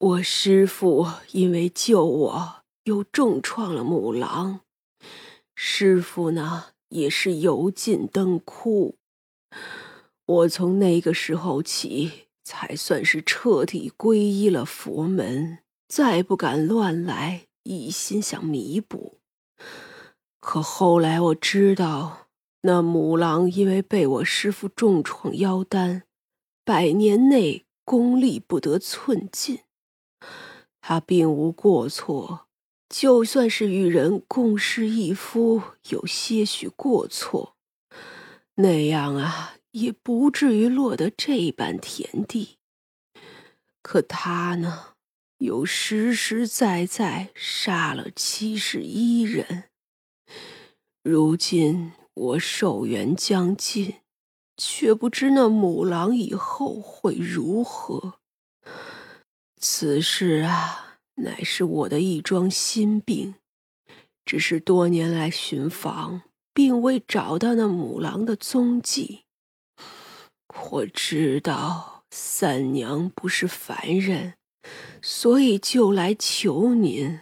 我师父因为救我，又重创了母狼。师父呢，也是油尽灯枯。我从那个时候起，才算是彻底皈依了佛门，再不敢乱来，一心想弥补。可后来我知道，那母狼因为被我师父重创妖丹，百年内功力不得寸进。他并无过错，就算是与人共侍一夫，有些许过错，那样啊，也不至于落得这般田地。可他呢，又实实在在杀了七十一人。如今我寿元将尽，却不知那母狼以后会如何。此事啊，乃是我的一桩心病，只是多年来寻访，并未找到那母狼的踪迹。我知道三娘不是凡人，所以就来求您。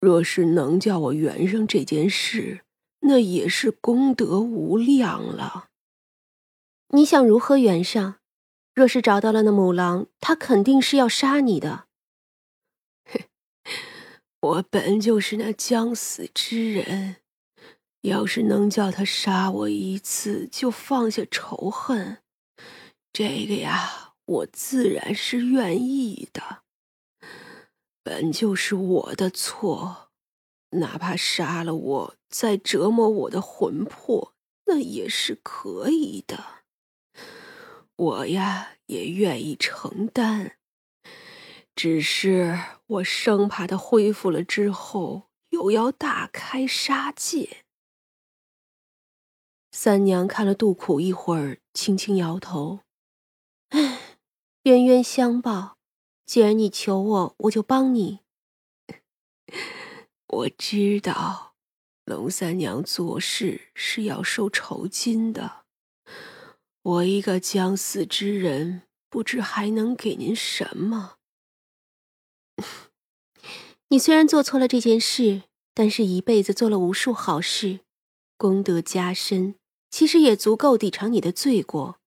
若是能叫我圆上这件事，那也是功德无量了。你想如何圆上？若是找到了那母狼，他肯定是要杀你的。我本就是那将死之人，要是能叫他杀我一次，就放下仇恨，这个呀，我自然是愿意的。本就是我的错，哪怕杀了我，再折磨我的魂魄，那也是可以的。我呀也愿意承担，只是我生怕他恢复了之后又要大开杀戒。三娘看了杜苦一会儿，轻轻摇头：“，冤冤相报，既然你求我，我就帮你。我知道，龙三娘做事是要收酬金的。”我一个将死之人，不知还能给您什么？你虽然做错了这件事，但是一辈子做了无数好事，功德加深，其实也足够抵偿你的罪过。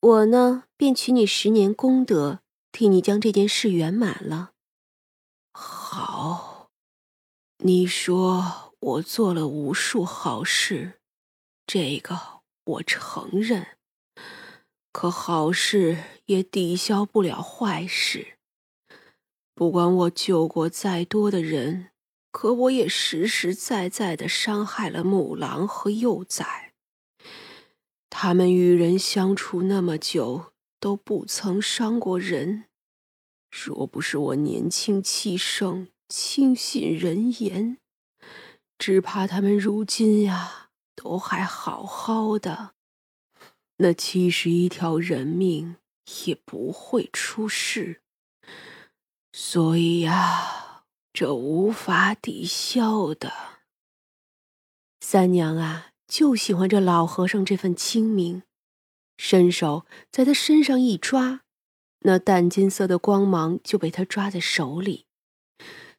我呢，便取你十年功德，替你将这件事圆满了。好，你说我做了无数好事，这个。我承认，可好事也抵消不了坏事。不管我救过再多的人，可我也实实在在的伤害了母狼和幼崽。他们与人相处那么久，都不曾伤过人。若不是我年轻气盛，轻信人言，只怕他们如今呀。都还好好的，那七十一条人命也不会出事。所以呀，这无法抵消的。三娘啊，就喜欢这老和尚这份清明，伸手在他身上一抓，那淡金色的光芒就被他抓在手里，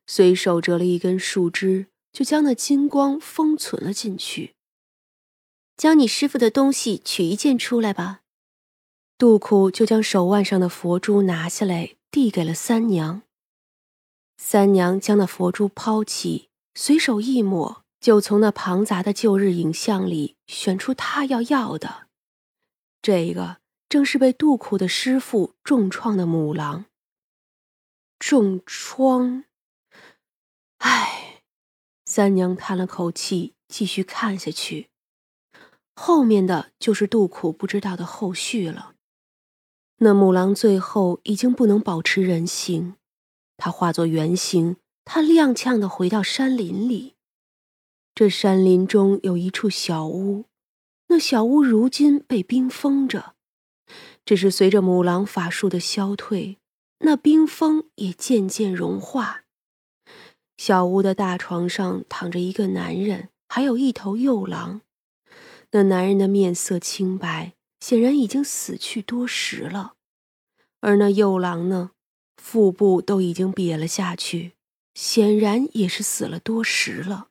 随手折了一根树枝，就将那金光封存了进去。将你师傅的东西取一件出来吧。杜苦就将手腕上的佛珠拿下来，递给了三娘。三娘将那佛珠抛起，随手一抹，就从那庞杂的旧日影像里选出她要要的。这一个正是被杜苦的师傅重创的母狼。重创。唉，三娘叹了口气，继续看下去。后面的就是杜苦不知道的后续了。那母狼最后已经不能保持人形，它化作原形，它踉跄的回到山林里。这山林中有一处小屋，那小屋如今被冰封着，只是随着母狼法术的消退，那冰封也渐渐融化。小屋的大床上躺着一个男人，还有一头幼狼。那男人的面色清白，显然已经死去多时了，而那幼狼呢，腹部都已经瘪了下去，显然也是死了多时了。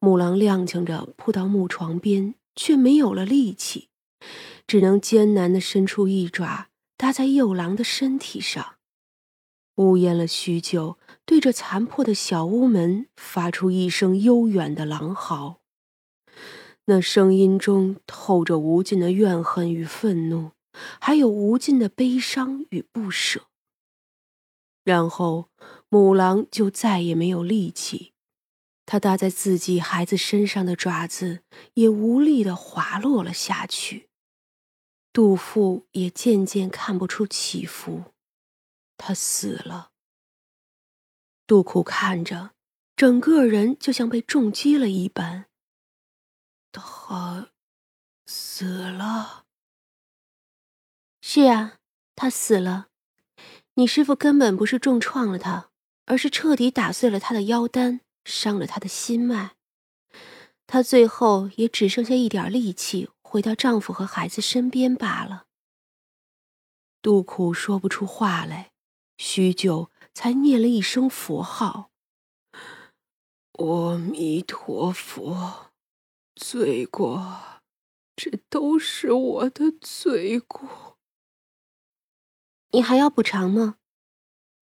母狼踉跄着扑到木床边，却没有了力气，只能艰难地伸出一爪搭在幼狼的身体上，呜咽了许久，对着残破的小屋门发出一声悠远的狼嚎。那声音中透着无尽的怨恨与愤怒，还有无尽的悲伤与不舍。然后，母狼就再也没有力气，它搭在自己孩子身上的爪子也无力的滑落了下去，肚腹也渐渐看不出起伏，它死了。杜苦看着，整个人就像被重击了一般。他死了。是啊，他死了。你师傅根本不是重创了他，而是彻底打碎了他的腰丹，伤了他的心脉。他最后也只剩下一点力气回到丈夫和孩子身边罢了。杜苦说不出话来，许久才念了一声佛号：“阿弥陀佛。”罪过，这都是我的罪过。你还要补偿吗？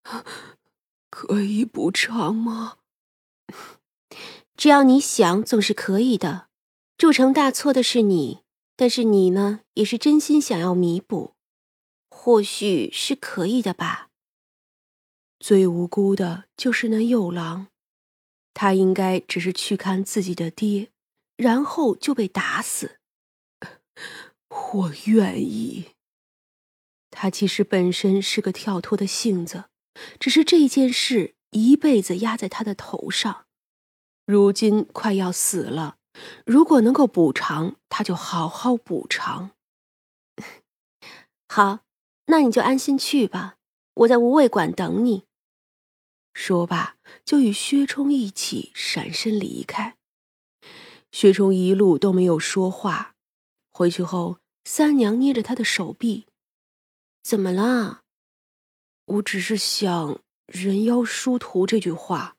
可以补偿吗？只要你想，总是可以的。铸成大错的是你，但是你呢，也是真心想要弥补，或许是可以的吧。最无辜的就是那幼狼，他应该只是去看自己的爹。然后就被打死。我愿意。他其实本身是个跳脱的性子，只是这件事一辈子压在他的头上，如今快要死了。如果能够补偿，他就好好补偿。好，那你就安心去吧，我在无畏馆等你。说罢，就与薛冲一起闪身离开。薛冲一路都没有说话，回去后，三娘捏着他的手臂：“怎么了？我只是想‘人妖殊途’这句话，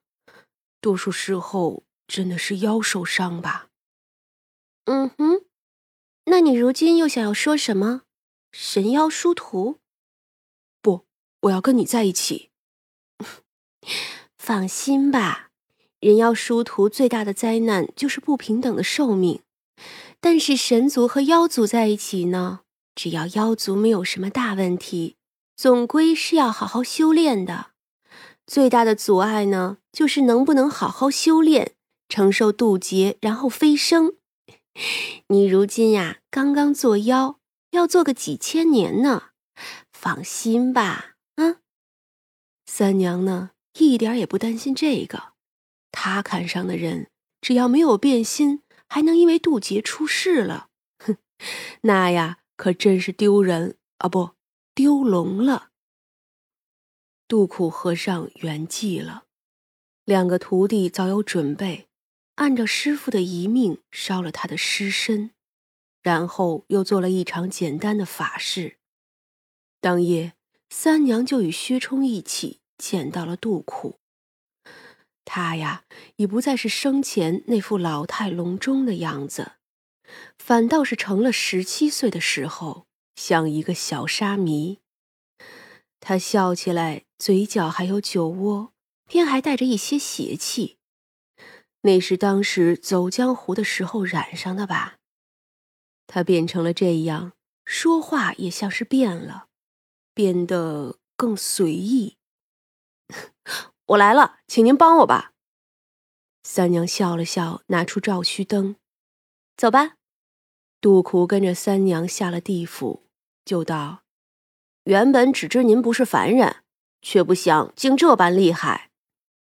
多数时候真的是妖受伤吧？”“嗯哼，那你如今又想要说什么？神妖殊途？不，我要跟你在一起。放心吧。”人妖殊途最大的灾难就是不平等的寿命，但是神族和妖族在一起呢，只要妖族没有什么大问题，总归是要好好修炼的。最大的阻碍呢，就是能不能好好修炼，承受渡劫，然后飞升。你如今呀，刚刚做妖，要做个几千年呢。放心吧，啊，三娘呢，一点也不担心这个。他看上的人，只要没有变心，还能因为渡劫出事了，哼，那呀可真是丢人啊！不，丢龙了。杜苦和尚圆寂了，两个徒弟早有准备，按照师傅的遗命烧了他的尸身，然后又做了一场简单的法事。当夜，三娘就与薛冲一起见到了杜苦。他呀，已不再是生前那副老态龙钟的样子，反倒是成了十七岁的时候，像一个小沙弥。他笑起来，嘴角还有酒窝，偏还带着一些邪气。那是当时走江湖的时候染上的吧？他变成了这样，说话也像是变了，变得更随意。我来了，请您帮我吧。三娘笑了笑，拿出照虚灯，走吧。杜苦跟着三娘下了地府，就道：“原本只知您不是凡人，却不想竟这般厉害。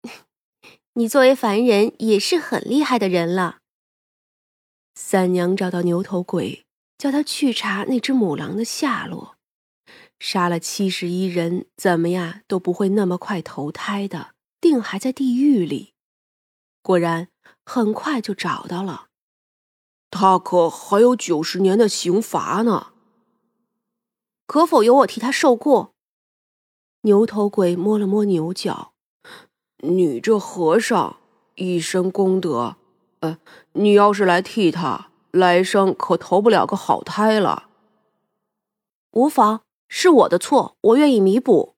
你作为凡人，也是很厉害的人了。”三娘找到牛头鬼，叫他去查那只母狼的下落。杀了七十一人，怎么呀都不会那么快投胎的，定还在地狱里。果然，很快就找到了。他可还有九十年的刑罚呢。可否由我替他受过？牛头鬼摸了摸牛角，你这和尚一身功德，呃，你要是来替他，来生可投不了个好胎了。无妨，是我的错，我愿意弥补。